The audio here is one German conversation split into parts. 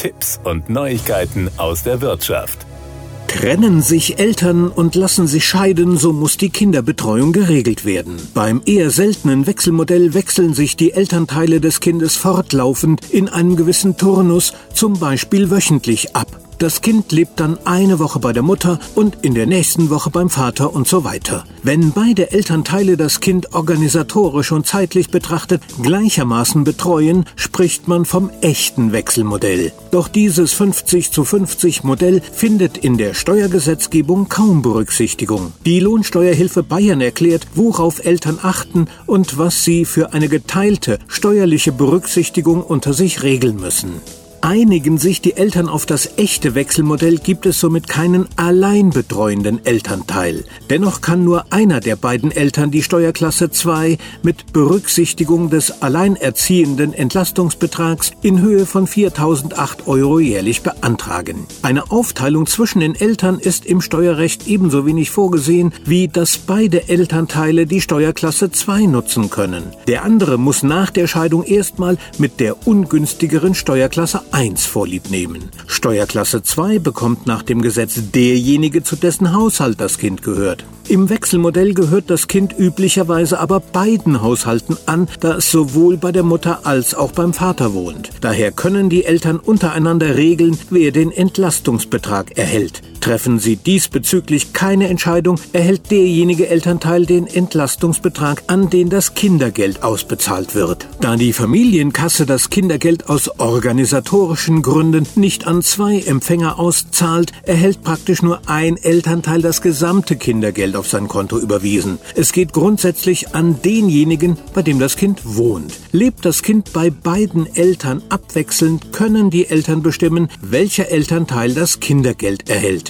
Tipps und Neuigkeiten aus der Wirtschaft. Trennen sich Eltern und lassen sich scheiden, so muss die Kinderbetreuung geregelt werden. Beim eher seltenen Wechselmodell wechseln sich die Elternteile des Kindes fortlaufend in einem gewissen Turnus, zum Beispiel wöchentlich, ab. Das Kind lebt dann eine Woche bei der Mutter und in der nächsten Woche beim Vater und so weiter. Wenn beide Elternteile das Kind organisatorisch und zeitlich betrachtet gleichermaßen betreuen, spricht man vom echten Wechselmodell. Doch dieses 50 zu 50 Modell findet in der Steuergesetzgebung kaum Berücksichtigung. Die Lohnsteuerhilfe Bayern erklärt, worauf Eltern achten und was sie für eine geteilte steuerliche Berücksichtigung unter sich regeln müssen. Einigen sich die Eltern auf das echte Wechselmodell, gibt es somit keinen allein betreuenden Elternteil. Dennoch kann nur einer der beiden Eltern die Steuerklasse 2 mit Berücksichtigung des alleinerziehenden Entlastungsbetrags in Höhe von 4.008 Euro jährlich beantragen. Eine Aufteilung zwischen den Eltern ist im Steuerrecht ebenso wenig vorgesehen, wie dass beide Elternteile die Steuerklasse 2 nutzen können. Der andere muss nach der Scheidung erstmal mit der ungünstigeren Steuerklasse 1 vorlieb nehmen. Steuerklasse 2 bekommt nach dem Gesetz derjenige, zu dessen Haushalt das Kind gehört. Im Wechselmodell gehört das Kind üblicherweise aber beiden Haushalten an, da es sowohl bei der Mutter als auch beim Vater wohnt. Daher können die Eltern untereinander regeln, wer den Entlastungsbetrag erhält. Treffen sie diesbezüglich keine Entscheidung, erhält derjenige Elternteil den Entlastungsbetrag, an den das Kindergeld ausbezahlt wird. Da die Familienkasse das Kindergeld aus organisatorischen Gründen nicht an zwei Empfänger auszahlt, erhält praktisch nur ein Elternteil das gesamte Kindergeld auf sein Konto überwiesen. Es geht grundsätzlich an denjenigen, bei dem das Kind wohnt. Lebt das Kind bei beiden Eltern abwechselnd, können die Eltern bestimmen, welcher Elternteil das Kindergeld erhält.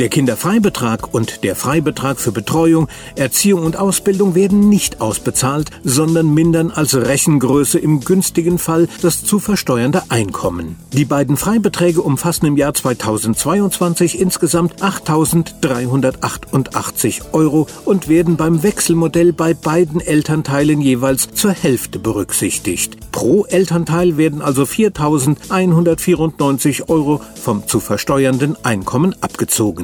Der Kinderfreibetrag und der Freibetrag für Betreuung, Erziehung und Ausbildung werden nicht ausbezahlt, sondern mindern als Rechengröße im günstigen Fall das zu versteuernde Einkommen. Die beiden Freibeträge umfassen im Jahr 2022 insgesamt 8.388 Euro und werden beim Wechselmodell bei beiden Elternteilen jeweils zur Hälfte berücksichtigt. Pro Elternteil werden also 4.194 Euro vom zu versteuernden Einkommen abgezogen.